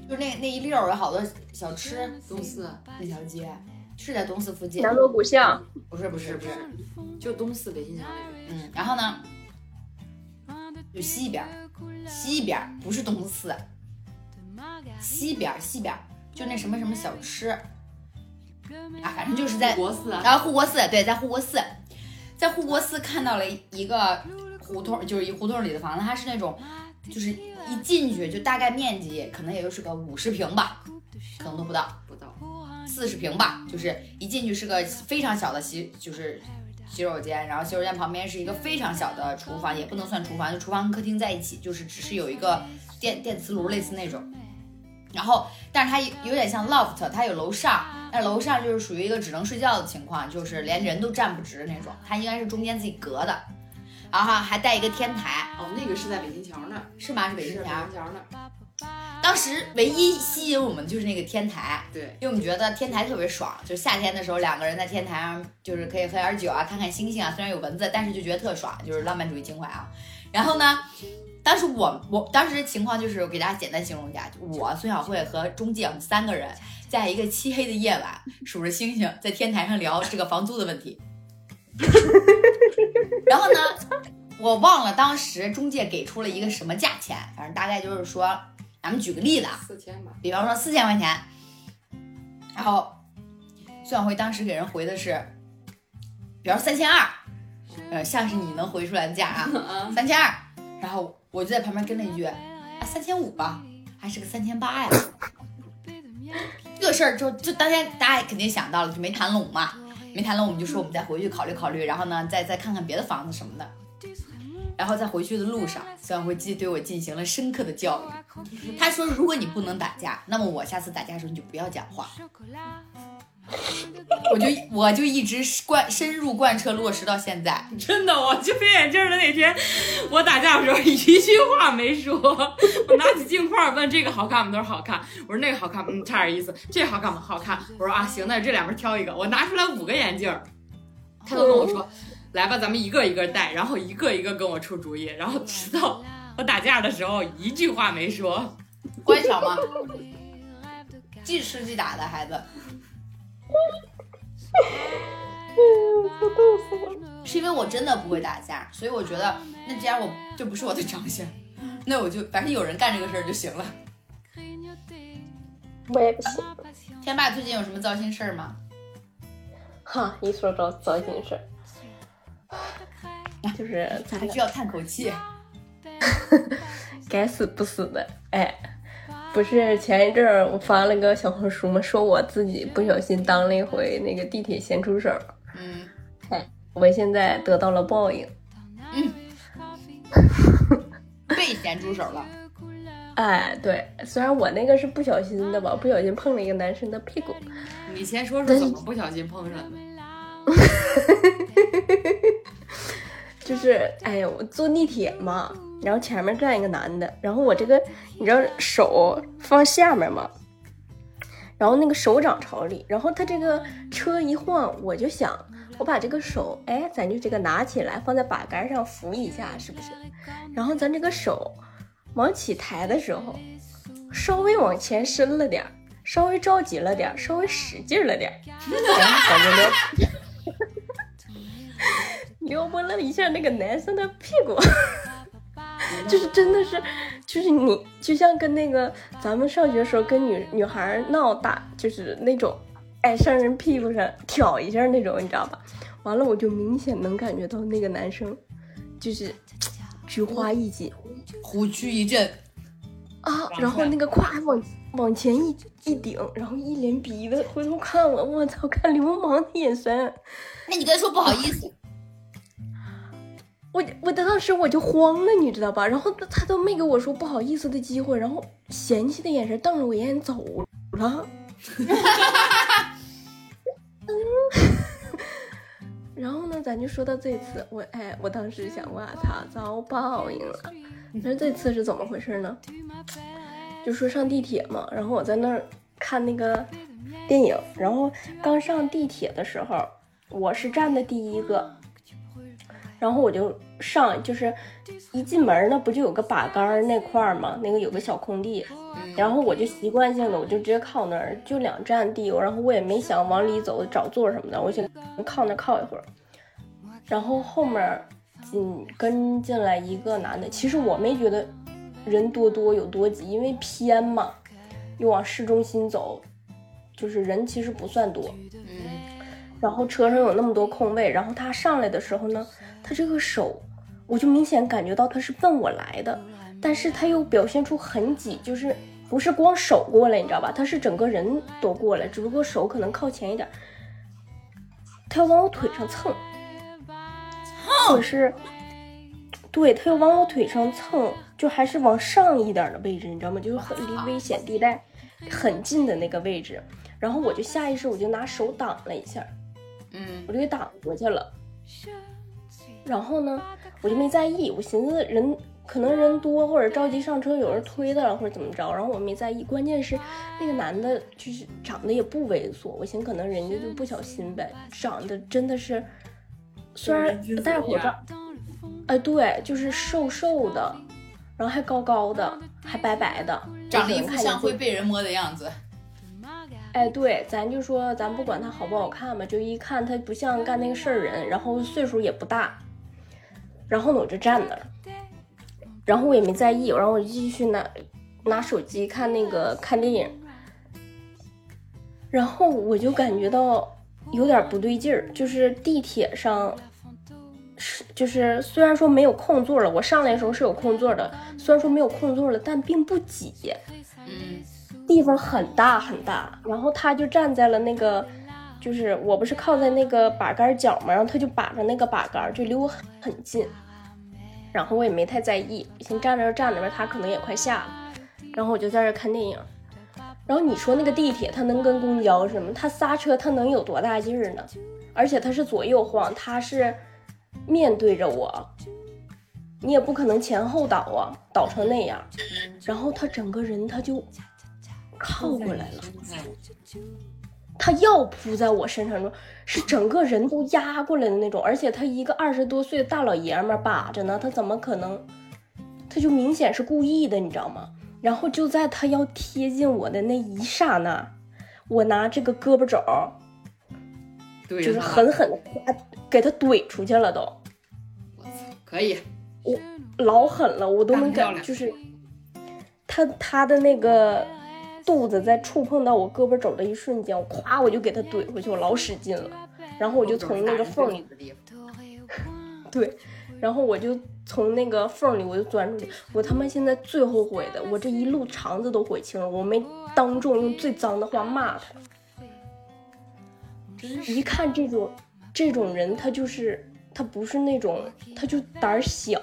就那那一溜儿有好多小吃，东四。那条街。是在东四附近，南锣鼓巷，不是不是不是，就东四北新桥那边。嗯，然后呢，就西边儿，西边儿不是东四，西边儿西边儿。就那什么什么小吃，啊，反正就是在国四啊，然后护国寺，对，在护国寺，在护国寺看到了一个胡同，就是一胡同里的房子，它是那种，就是一进去就大概面积可能也就是个五十平吧，可能都不到不到。四十平吧，就是一进去是个非常小的洗，就是洗手间，然后洗手间旁边是一个非常小的厨房，也不能算厨房，就厨房跟客厅在一起，就是只是有一个电电磁炉类似那种。然后，但是它有点像 loft，它有楼上，但楼上就是属于一个只能睡觉的情况，就是连人都站不直那种。它应该是中间自己隔的，然后还带一个天台，哦，那个是在北新桥那儿，是吗？是北是北新桥。新桥那儿。当时唯一吸引我们的就是那个天台，对，因为我们觉得天台特别爽，就是夏天的时候两个人在天台上，就是可以喝点酒啊，看看星星啊。虽然有蚊子，但是就觉得特爽，就是浪漫主义情怀啊。然后呢，当时我我当时情况就是我给大家简单形容一下，我孙晓慧和中介我们三个人在一个漆黑的夜晚，数着星星，在天台上聊这个房租的问题。然后呢，我忘了当时中介给出了一个什么价钱，反正大概就是说，咱们举个例子啊，四千吧。比方说四千块钱，然后孙晓慧当时给人回的是，比方三千二，呃，像是你能回出来的价啊，三千二，然后我就在旁边跟了一句，啊，三千五吧，还是个三千八呀。这个事儿就就当天大家肯定想到了，就没谈拢嘛，没谈拢，我们就说我们再回去考虑考虑，然后呢，再再看看别的房子什么的。然后在回去的路上，孙晓辉记对我进行了深刻的教育。他说：“如果你不能打架，那么我下次打架的时候你就不要讲话。”我就我就一直贯深入贯彻落实到现在。真的，我去配眼镜的那天，我打架的时候一句话没说。我拿起镜框问这个好看吗？他说好看。我说那个好看吗？嗯，差点意思。这个好看吗？好看。我说啊，行，那这两边挑一个。我拿出来五个眼镜，他都跟我说，来吧，咱们一个一个戴，然后一个一个跟我出主意，然后直到我打架的时候一句话没说。乖巧吗？既吃既打的孩子，我逗死我了。是因为我真的不会打架，所以我觉得那既然我这不是我的长相，那我就反正有人干这个事儿就行了。我也不行。天霸最近有什么糟心事儿吗？哈，一说糟糟心事儿，就是咱还需要叹口气。该死不死的，哎，不是前一阵儿我发了个小红书嘛，说我自己不小心当了一回那个地铁咸猪手，嗯，我现在得到了报应。嗯被咸猪手了。哎，对，虽然我那个是不小心的吧，不小心碰了一个男生的屁股，你先说说怎么不小心碰上的？就是哎呀，我坐地铁嘛，然后前面站一个男的，然后我这个你知道手放下面嘛，然后那个手掌朝里，然后他这个车一晃，我就想我把这个手哎，咱就这个拿起来放在把杆上扶一下，是不是？然后咱这个手往起抬的时候，稍微往前伸了点，稍微着急了点，稍微使劲了点儿，然后感觉撩撩拨了一下那个男生的屁股。就是真的是，就是你就像跟那个咱们上学时候跟女女孩闹打，就是那种哎上人屁股上挑一下那种，你知道吧？完了我就明显能感觉到那个男生就是菊花一紧虎躯一震，啊，然后那个胯往往前一一顶，然后一脸鄙夷的回头看我，我操，看流氓的眼神。那你跟他说不好意思，我我当时我就慌了，你知道吧？然后他他都没给我说不好意思的机会，然后嫌弃的眼神瞪着我一眼走了。嗯，然后呢，咱就说到这次，我哎，我当时想哇，他遭报应了。那这次是怎么回事呢？就说上地铁嘛，然后我在那儿看那个电影，然后刚上地铁的时候，我是站的第一个，然后我就上，就是一进门那不就有个把杆那块儿嘛，那个有个小空地，然后我就习惯性的我就直接靠那儿，就两站地，然后我也没想往里走找座什么的，我就靠那靠一会儿，然后后面紧跟进来一个男的，其实我没觉得人多多有多挤，因为偏嘛，又往市中心走，就是人其实不算多，嗯，然后车上有那么多空位，然后他上来的时候呢，他这个手，我就明显感觉到他是奔我来的，但是他又表现出很挤，就是不是光手过来，你知道吧？他是整个人都过来，只不过手可能靠前一点，他要往我腿上蹭，或者是，对他要往我腿上蹭，就还是往上一点的位置，你知道吗？就是很离危险地带很近的那个位置，然后我就下意识我就拿手挡了一下。嗯，我就给挡过去了。然后呢，我就没在意，我寻思人可能人多或者着急上车，有人推他了或者怎么着，然后我没在意。关键是那个男的，就是长得也不猥琐，我寻思可能人家就不小心呗，长得真的是，虽然戴着口罩，哎，对，就是瘦瘦的，然后还高高的，还白白的，长得一副看见就像会被人摸的样子。哎，对，咱就说，咱不管他好不好看吧，就一看他不像干那个事儿人，然后岁数也不大，然后呢，我就站那儿，然后我也没在意，然后我就继续拿拿手机看那个看电影，然后我就感觉到有点不对劲儿，就是地铁上是就是虽然说没有空座了，我上来的时候是有空座的，虽然说没有空座了，但并不挤。嗯，地方很大很大，然后他就站在了那个，就是我不是靠在那个把杆角嘛，然后他就把着那个把杆，就离我很很近，然后我也没太在意，先站那儿站着吧，他可能也快下了，然后我就在这看电影，然后你说那个地铁它能跟公交似的吗？它刹车它能有多大劲儿呢？而且它是左右晃，它是面对着我，你也不可能前后倒啊，倒成那样，然后他整个人他就靠过来了，他要扑在我身上，是整个人都压过来的那种，而且他一个二十多岁的大老爷们儿把着呢，他怎么可能？他就明显是故意的，你知道吗？然后就在他要贴近我的那一刹那，我拿这个胳膊肘就是狠狠的给他怼出去了都。可以，我老狠了，我都能感，干得漂亮就是他他的那个肚子在触碰到我胳膊肘的一瞬间，我咵我就给他怼回去，我老使劲了，然后我就从那个缝里，对，然后我就从那个缝里我就钻出去，我他妈现在最后悔的，我这一路肠子都悔青了，我没当众用最脏的话骂他，一看这种这种人，他就是他不是那种，他就胆小。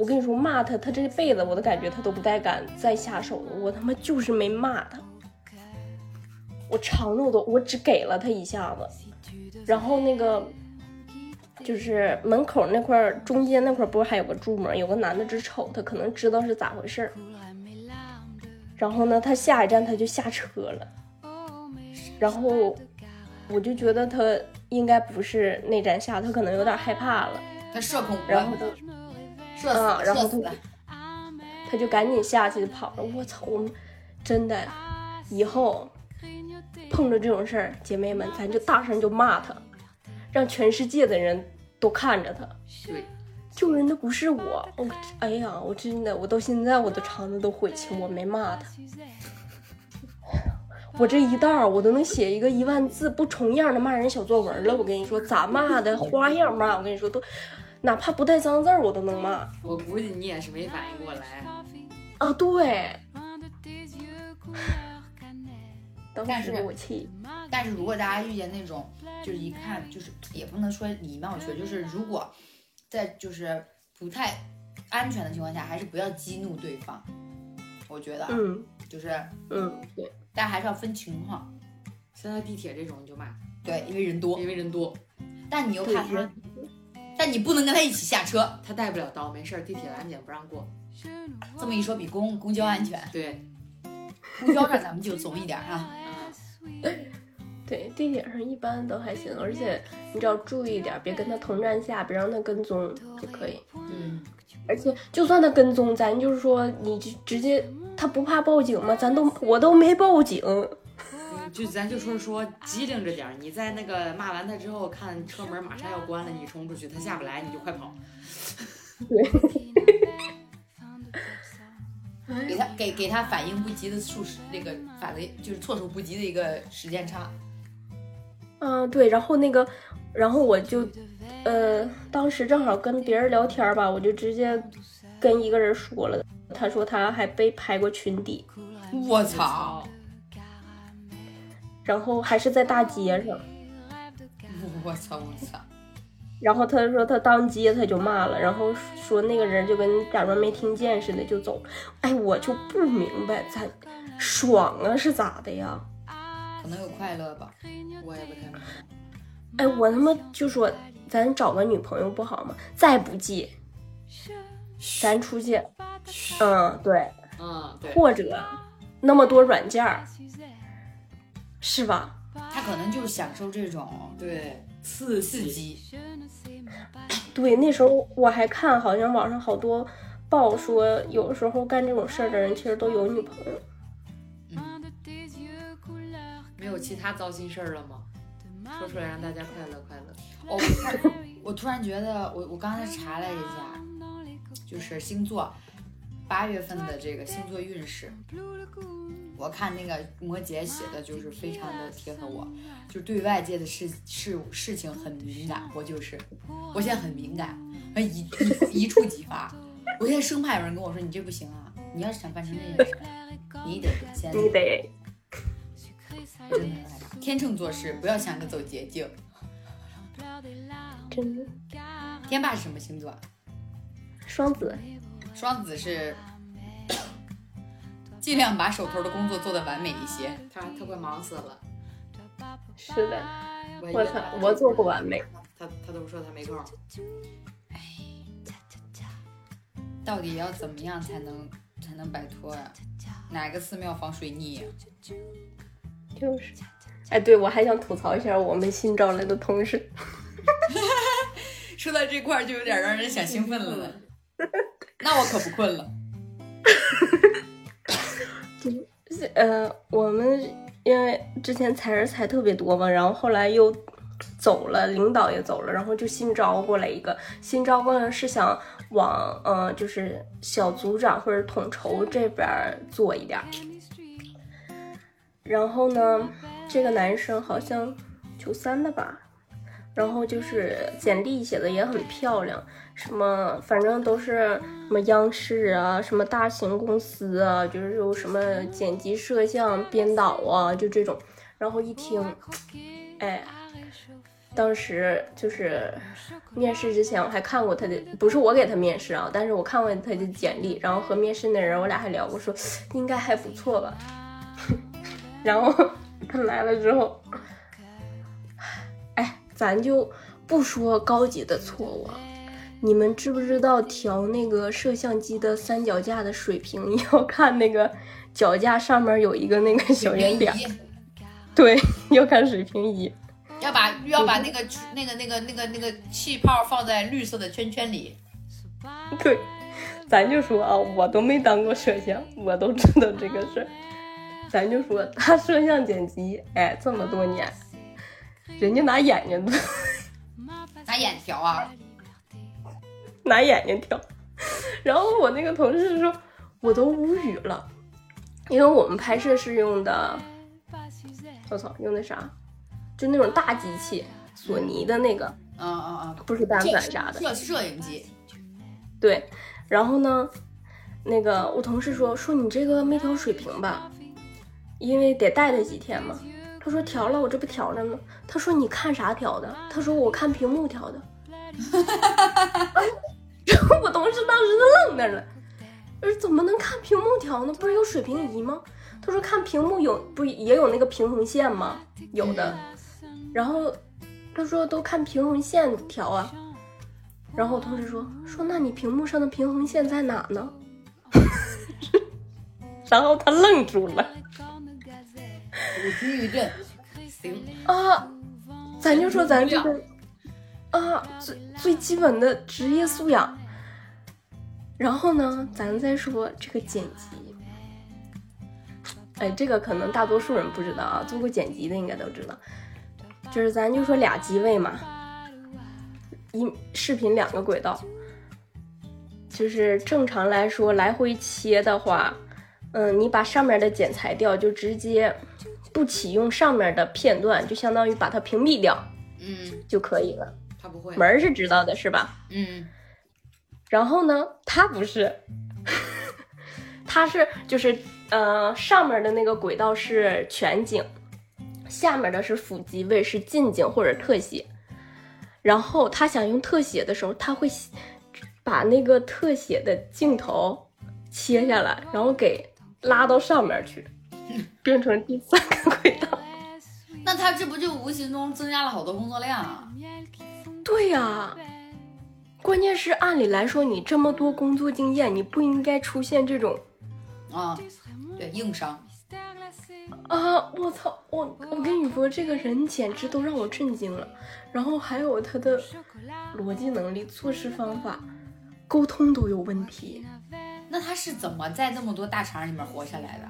我跟你说，骂他，他这辈子我都感觉他都不带敢再下手了。我他妈就是没骂他，我肠子我都我只给了他一下子，然后那个就是门口那块中间那块不是还有个柱吗？有个男的直瞅他，可能知道是咋回事儿。然后呢，他下一站他就下车了，然后我就觉得他应该不是那站下，他可能有点害怕了，他社恐，然后他。社死，啊然后他。他就赶紧下去跑了。我操，我们真的以后碰着这种事儿，姐妹们，咱就大声就骂他，让全世界的人都看着他。对，救人的不是我，我哎呀，我真的，我到现在我的肠子都悔青，我没骂他。我这一道儿我都能写一个一万字不重样的骂人小作文了。我跟你说，咋骂的，花样骂，我跟你说都，哪怕不带脏字儿我都能骂。我估计你也是没反应过来，啊，对，当但是但是如果大家遇见那种，就是一看就是也不能说礼貌缺，就是如果在就是不太安全的情况下，还是不要激怒对方。我觉得啊，嗯就是嗯，对，但还是要分情况，现在地铁这种你就骂，对，因为人多，因为人多，但你又怕他人但你不能跟他一起下车。他带不了刀，没事儿，地铁安检不让过。这么一说，比公公交安全，对，公交上咱们就怂一点啊。对，地铁上一般都还行，而且你只要注意一点，别跟他同站下，别让他跟踪就可以。嗯，而且就算他跟踪，咱就是说你就直接他不怕报警吗？咱都我都没报警。嗯就咱就说说机灵着点儿，你在那个骂完他之后，看车门马上要关了，你冲出去，他下不来，你就快跑。给他给给他反应不及的数时，那个反应就是措手不及的一个时间差。嗯，对，然后那个，然后我就，呃，当时正好跟别人聊天吧，我就直接跟一个人说了，他说他还被拍过裙底，我操！然后还是在大街上，我操！我操！然后他说他当街他就骂了，然后说那个人就跟假装没听见似的就走，哎，我就不明白，咱爽啊是咋的呀？可能有快乐吧。我也不太明白。哎，我他妈就说咱找个女朋友不好吗？再不济，咱出去，嗯，对，嗯，对，或者那么多软件儿，是吧？他可能就是享受这种对，刺刺激。对，那时候我还看，好像网上好多报说，有时候干这种事儿的人其实都有女朋友。没有其他糟心事儿了吗？说出来让大家快乐快乐。哦，我突然我突然觉得，我我刚才查了一下，就是星座八月份的这个星座运势，我看那个摩羯写的就是非常的贴合我，就对外界的事事事情很敏感，我就是我现在很敏感，一一一触即发。我现在生怕有人跟我说你这不行啊，你要是想办成这件事，你得先你得真的天秤座是不要想着走捷径。真的天霸是什么星座？双子，双子是尽量把手头的工作做得完美一些。他他快忙死了。是的，我我操，我做不完美。他他都说他没空。到底要怎么样才能才能摆脱呀、哪个寺庙防水逆呀、就是，哎，对我还想吐槽一下我们新招来的同事，说到这块儿就有点让人想兴奋了呢。那我可不困了。呃，我们因为之前裁人裁特别多嘛，然后后来又走了，领导也走了，然后就新招过来一个，新招过来是想往呃就是小组长或者统筹这边做一点。然后呢，这个男生好像九三的吧，然后就是简历写的也很漂亮，什么反正都是什么央视啊，什么大型公司啊，就是有什么剪辑、摄像、编导啊，就这种。然后一听，哎，当时就是面试之前我还看过他的，不是我给他面试啊，但是我看过他的简历，然后和面试那人我俩还聊过，说应该还不错吧。然后他来了之后，哎，咱就不说高级的错误。你们知不知道调那个摄像机的三脚架的水平要看那个脚架上面有一个那个小圆点 对，要看水平仪。要把要把那个那个那个那个那个气泡放在绿色的圈圈里。对，咱就说啊，我都没当过摄像，我都知道这个事儿。咱就说他摄像剪辑，哎，这么多年，人家拿眼睛 拿眼调啊，拿眼睛挑。然后我那个同事说，我都无语了，因为我们拍摄是用的，我操，用的啥？就那种大机器，索尼的那个，啊啊啊，不是单反啥的。摄摄影机，对，然后呢，那个我同事说说你这个没调水平吧，因为得带他几天嘛。他说调了，我这不调着吗？他说你看啥调的？他说我看屏幕调的。然 后我同事当时就愣那儿了，我说怎么能看屏幕调呢？不是有水平仪吗？他说看屏幕有不也有那个平衡线吗？有的。然后他说都看平衡线调啊。然后我同事说说那你屏幕上的平衡线在哪呢？然后他愣住了啊，咱就说咱这个啊最最基本的职业素养。然后呢，咱再说这个剪辑，哎，这个可能大多数人不知道啊，做过剪辑的应该都知道，就是咱就说俩机位嘛，一视频两个轨道，就是正常来说来回切的话，嗯，你把上面的剪裁掉，就直接不启用上面的片段，就相当于把它屏蔽掉嗯就可以了。他不会门儿是知道的是吧？嗯然后呢，他不是，他是就是呃上面的那个轨道是全景，下面的是辅机位是近景或者特写。然后他想用特写的时候，他会把那个特写的镜头切下来，然后给拉到上面去，变成第三个轨道。那他这不就无形中增加了好多工作量啊？对呀、关键是按理来说，你这么多工作经验，你不应该出现这种啊，对，硬伤。啊！我操，我我跟你说，这个人简直都让我震惊了。然后还有他的逻辑能力、做事方法、沟通都有问题。那他是怎么在这么多大厂里面活下来的？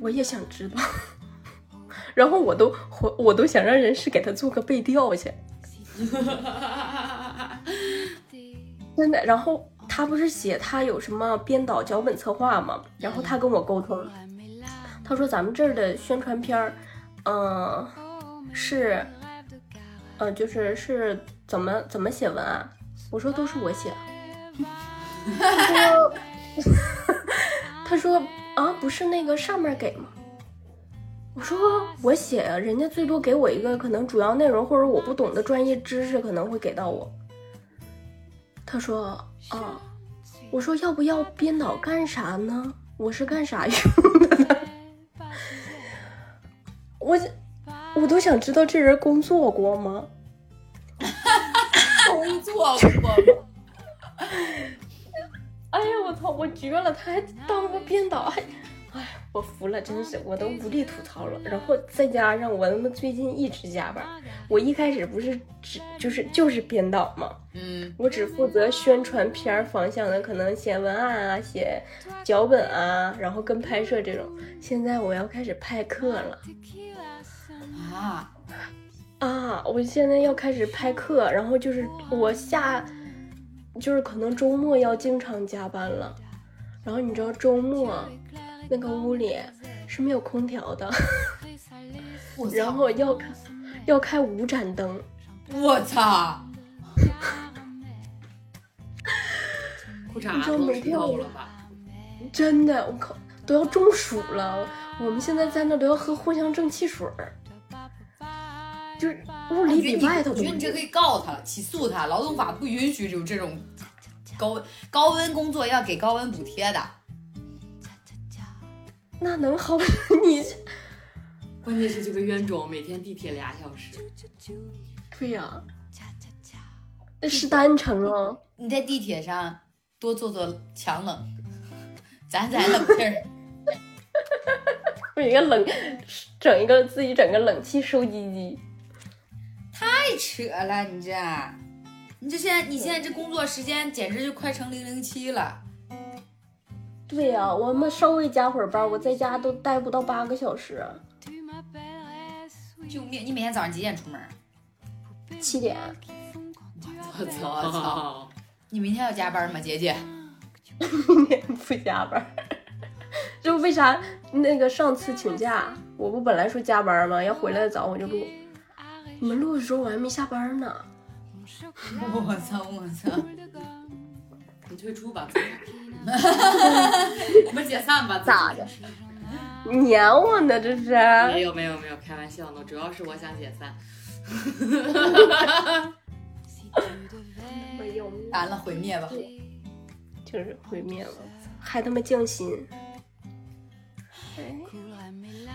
我也想知道。然后我都我我都想让人事给他做个背调去，真的。然后他不是写他有什么编导、脚本、策划吗？然后他跟我沟通，他说咱们这儿的宣传片儿，嗯、是，呃，就是是怎么怎么写文案？我说都是我写。他说，他说啊，不是那个上面给吗？我说我写啊，人家最多给我一个可能主要内容或者我不懂的专业知识可能会给到我。他说啊，我说要不要编导干啥呢？我是干啥用的呢？我我都想知道这人工作过吗？工作过吗？哎呀，我操，我绝了！他还当过编导，还，哎，我服了，真是，我都无力吐槽了。然后再加上我他妈最近一直加班，我一开始不是只就是就是编导嘛，嗯我只负责宣传片儿方向的，可能写文案啊、写脚本啊，然后跟拍摄这种。现在我要开始派课了啊，啊！我现在要开始派课，然后就是我下，就是可能周末要经常加班了。然后你知道周末那个屋里是没有空调的，然后要开要开五盏灯。我操！裤衩都湿透了吧？真的，我靠，都要中暑了。我们现在在那都要喝藿香正气水儿，就是屋里比外头都我觉得你这可以告他了，起诉他。劳动法不允许有这种高高温工作要给高温补贴的。那能好？你关键是这个冤种每天地铁俩小时，对呀、那是单程啊。你在地铁上多做做强冷，攒攒冷气儿。有一个冷，整一个自己整个冷气收集机。太扯了，你这，你这现在你现在这工作时间简直就快成零零七了。对呀、我们稍微加会儿班，我在家都待不到八个小时，救命！你每天早上几点出门？七点。我操！我操你明天要加班吗，姐姐？明天不加班儿。就为啥那个上次请假，我不本来说加班吗？要回来的早我就录。你们录的时候我还没下班呢。我操！我操！你退出吧，我们解散吧。咋的？撵我呢这是？没有没有没有，开玩笑呢，主要是我想解散。没有，完了，毁灭吧！就是毁灭了，还他妈降薪。哎，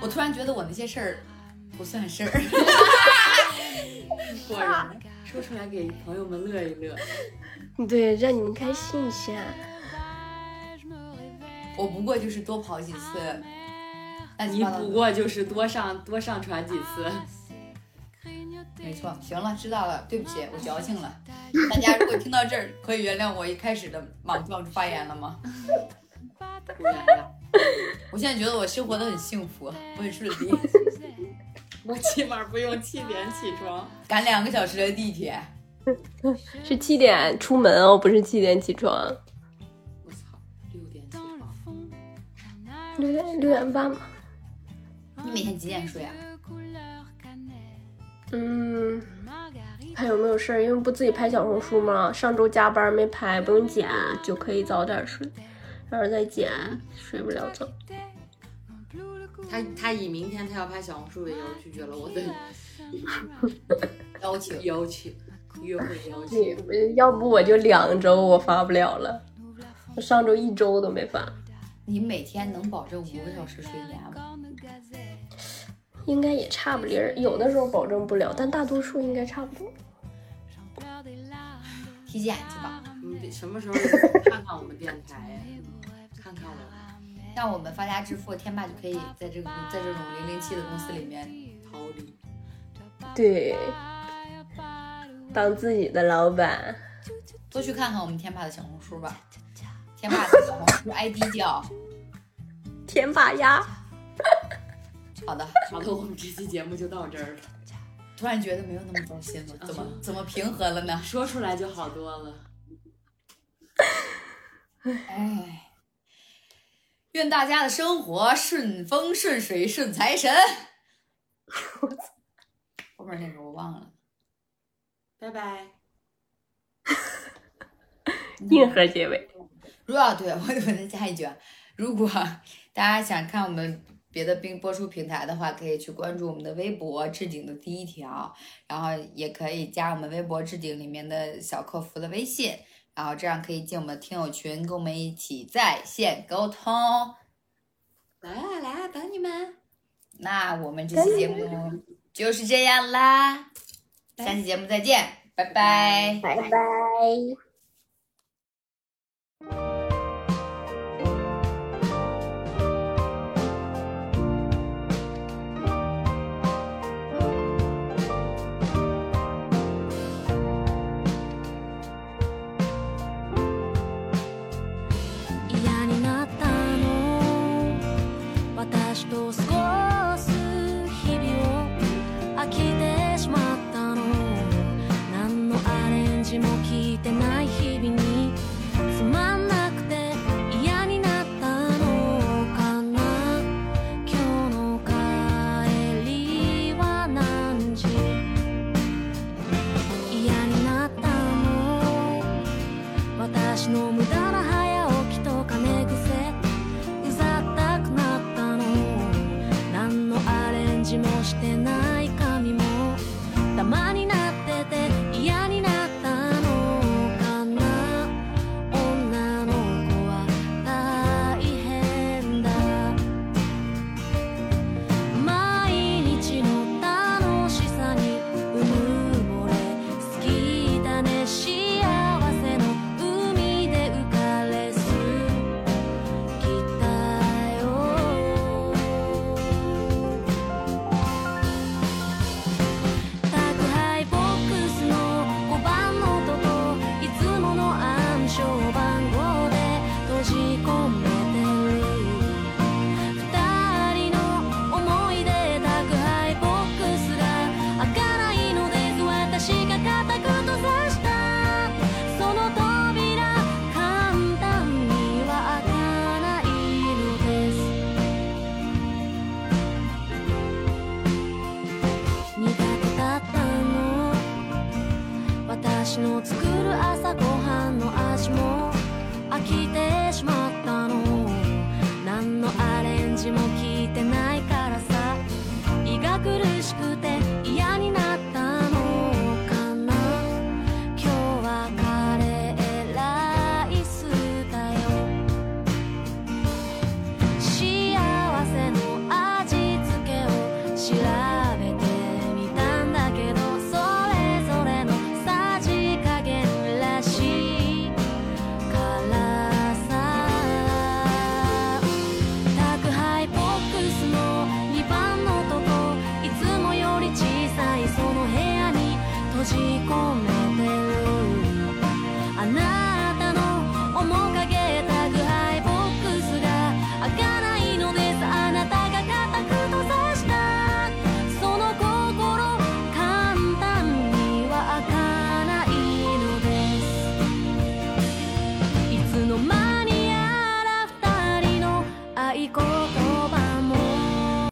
我突然觉得我那些事儿不算事儿。果然，说出来给朋友们乐一乐。对，让你们开心一下。我不过就是多跑几次，你不过就是多上多上传几次。没错，行了，知道了，对不起，我矫情了。大家如果听到这儿，可以原谅我一开始的莽撞发言了吗？不原谅，我现在觉得我生活的很幸福，我很顺利，我起码不用七点起床。赶两个小时的地铁。是七点出门哦，不是七点起床。六点六点半嘛。你每天几点睡啊？嗯，还有没有事儿？因为不自己拍小红书嘛，上周加班没拍，不用剪，就可以早点睡。要是再剪，睡不了觉。他他以明天他要拍小红书为由拒绝了我的邀请邀请，约会邀请。要不我就两周我发不了了，我上周一周都没发。你每天能保证五个小时睡眠吗？应该也差不离儿，有的时候保证不了，但大多数应该差不多。体检去吧，你得什么时候看看我们电台呀？看看我让我们发家致富，天霸就可以在这个在这种零零七的公司里面逃离。对，当自己的老板。多去看看我们天霸的小红书吧。天霸的小红书 ID 叫天霸鸭，好的。好的，我们这期节目就到这儿了，突然觉得没有那么糟心了，怎么怎么平和了呢？说出来就好多了。哎，愿大家的生活顺风顺水顺财神。后面那个我忘了。拜拜。硬核结尾。如果对我我再加一句，如果大家想看我们别的并播出平台的话，可以去关注我们的微博置顶的第一条，然后也可以加我们微博置顶里面的小客服的微信，然后这样可以进我们的听友群，跟我们一起在线沟通。来啊来啊，等你们。那我们这期节目就是这样啦，下期节目再见，拜拜。拜拜。